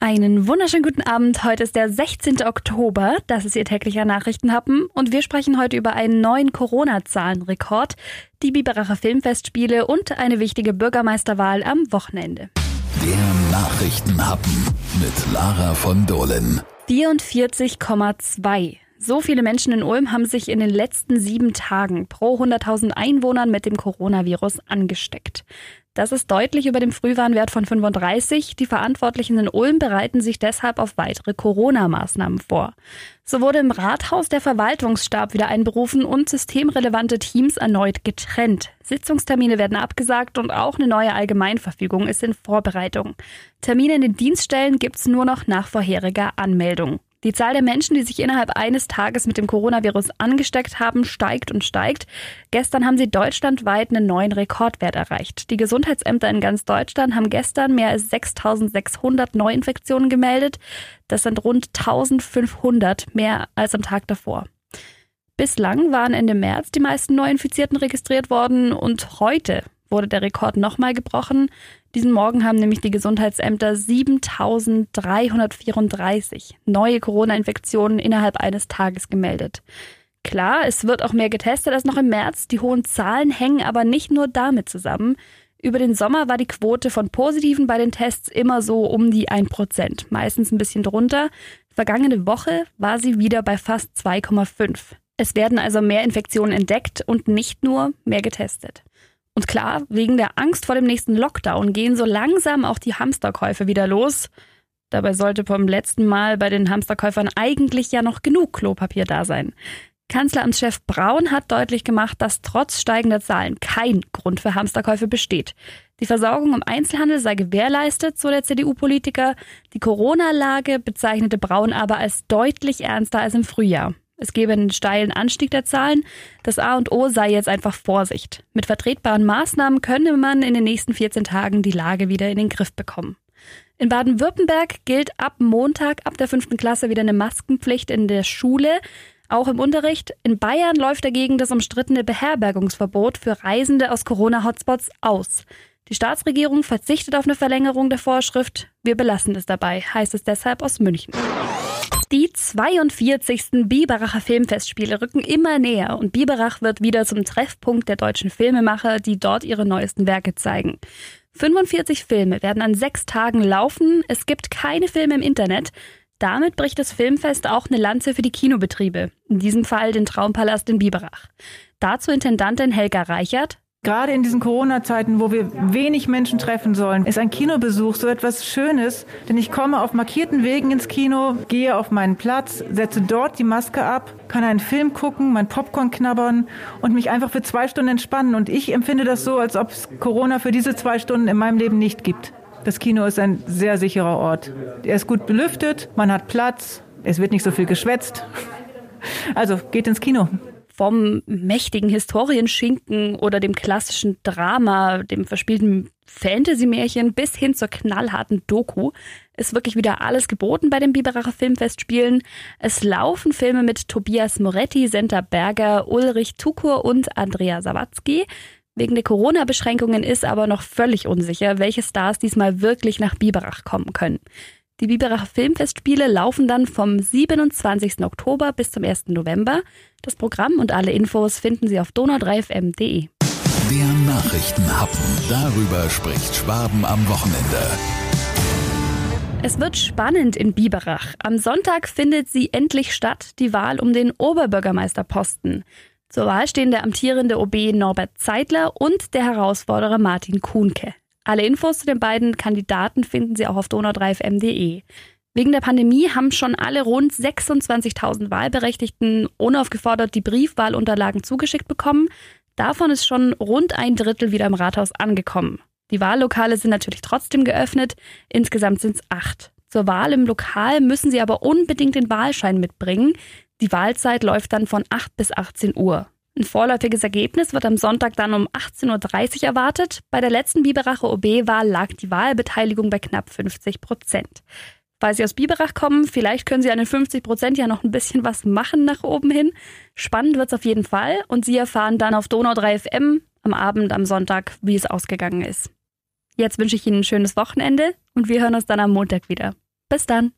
Einen wunderschönen guten Abend. Heute ist der 16. Oktober. Das ist Ihr täglicher Nachrichtenhappen. Und wir sprechen heute über einen neuen Corona-Zahlenrekord, die Biberacher Filmfestspiele und eine wichtige Bürgermeisterwahl am Wochenende. Der Nachrichtenhappen mit Lara von Dohlen. 44,2. So viele Menschen in Ulm haben sich in den letzten sieben Tagen pro 100.000 Einwohnern mit dem Coronavirus angesteckt. Das ist deutlich über dem Frühwarnwert von 35. Die Verantwortlichen in Ulm bereiten sich deshalb auf weitere Corona-Maßnahmen vor. So wurde im Rathaus der Verwaltungsstab wieder einberufen und systemrelevante Teams erneut getrennt. Sitzungstermine werden abgesagt und auch eine neue Allgemeinverfügung ist in Vorbereitung. Termine in den Dienststellen gibt's nur noch nach vorheriger Anmeldung. Die Zahl der Menschen, die sich innerhalb eines Tages mit dem Coronavirus angesteckt haben, steigt und steigt. Gestern haben sie deutschlandweit einen neuen Rekordwert erreicht. Die Gesundheitsämter in ganz Deutschland haben gestern mehr als 6600 Neuinfektionen gemeldet. Das sind rund 1500 mehr als am Tag davor. Bislang waren Ende März die meisten Neuinfizierten registriert worden und heute wurde der Rekord nochmal gebrochen. Diesen Morgen haben nämlich die Gesundheitsämter 7334 neue Corona-Infektionen innerhalb eines Tages gemeldet. Klar, es wird auch mehr getestet als noch im März. Die hohen Zahlen hängen aber nicht nur damit zusammen. Über den Sommer war die Quote von Positiven bei den Tests immer so um die 1%, meistens ein bisschen drunter. Vergangene Woche war sie wieder bei fast 2,5. Es werden also mehr Infektionen entdeckt und nicht nur mehr getestet. Und klar, wegen der Angst vor dem nächsten Lockdown gehen so langsam auch die Hamsterkäufe wieder los. Dabei sollte vom letzten Mal bei den Hamsterkäufern eigentlich ja noch genug Klopapier da sein. Kanzleramtschef Braun hat deutlich gemacht, dass trotz steigender Zahlen kein Grund für Hamsterkäufe besteht. Die Versorgung im Einzelhandel sei gewährleistet, so der CDU-Politiker. Die Corona-Lage bezeichnete Braun aber als deutlich ernster als im Frühjahr. Es gebe einen steilen Anstieg der Zahlen. Das A und O sei jetzt einfach Vorsicht. Mit vertretbaren Maßnahmen könne man in den nächsten 14 Tagen die Lage wieder in den Griff bekommen. In Baden-Württemberg gilt ab Montag, ab der fünften Klasse wieder eine Maskenpflicht in der Schule, auch im Unterricht. In Bayern läuft dagegen das umstrittene Beherbergungsverbot für Reisende aus Corona-Hotspots aus. Die Staatsregierung verzichtet auf eine Verlängerung der Vorschrift. Wir belassen es dabei, heißt es deshalb aus München. Die 42. Biberacher Filmfestspiele rücken immer näher und Biberach wird wieder zum Treffpunkt der deutschen Filmemacher, die dort ihre neuesten Werke zeigen. 45 Filme werden an sechs Tagen laufen. Es gibt keine Filme im Internet. Damit bricht das Filmfest auch eine Lanze für die Kinobetriebe. In diesem Fall den Traumpalast in Biberach. Dazu Intendantin Helga Reichert. Gerade in diesen Corona-Zeiten, wo wir wenig Menschen treffen sollen, ist ein Kinobesuch so etwas Schönes, denn ich komme auf markierten Wegen ins Kino, gehe auf meinen Platz, setze dort die Maske ab, kann einen Film gucken, mein Popcorn knabbern und mich einfach für zwei Stunden entspannen. Und ich empfinde das so, als ob es Corona für diese zwei Stunden in meinem Leben nicht gibt. Das Kino ist ein sehr sicherer Ort. Er ist gut belüftet, man hat Platz, es wird nicht so viel geschwätzt. Also geht ins Kino vom mächtigen Historienschinken oder dem klassischen Drama, dem verspielten Fantasy-Märchen bis hin zur knallharten Doku ist wirklich wieder alles geboten bei den Biberacher Filmfestspielen. Es laufen Filme mit Tobias Moretti, Senta Berger, Ulrich Tukur und Andrea Sawatzki. Wegen der Corona-Beschränkungen ist aber noch völlig unsicher, welche Stars diesmal wirklich nach Biberach kommen können. Die Biberacher Filmfestspiele laufen dann vom 27. Oktober bis zum 1. November. Das Programm und alle Infos finden Sie auf donau3fm.de. Der Nachrichtenhappen. Darüber spricht Schwaben am Wochenende. Es wird spannend in Biberach. Am Sonntag findet sie endlich statt, die Wahl um den Oberbürgermeisterposten. Zur Wahl stehen der amtierende OB Norbert Zeitler und der Herausforderer Martin Kuhnke. Alle Infos zu den beiden Kandidaten finden Sie auch auf donau3fm.de. Wegen der Pandemie haben schon alle rund 26.000 Wahlberechtigten unaufgefordert die Briefwahlunterlagen zugeschickt bekommen. Davon ist schon rund ein Drittel wieder im Rathaus angekommen. Die Wahllokale sind natürlich trotzdem geöffnet. Insgesamt sind es acht. Zur Wahl im Lokal müssen Sie aber unbedingt den Wahlschein mitbringen. Die Wahlzeit läuft dann von 8 bis 18 Uhr. Ein vorläufiges Ergebnis wird am Sonntag dann um 18.30 Uhr erwartet. Bei der letzten Biberacher OB-Wahl lag die Wahlbeteiligung bei knapp 50 Prozent. Weil Sie aus Biberach kommen, vielleicht können Sie an den 50 Prozent ja noch ein bisschen was machen nach oben hin. Spannend wird's auf jeden Fall und Sie erfahren dann auf Donau 3 FM am Abend am Sonntag, wie es ausgegangen ist. Jetzt wünsche ich Ihnen ein schönes Wochenende und wir hören uns dann am Montag wieder. Bis dann.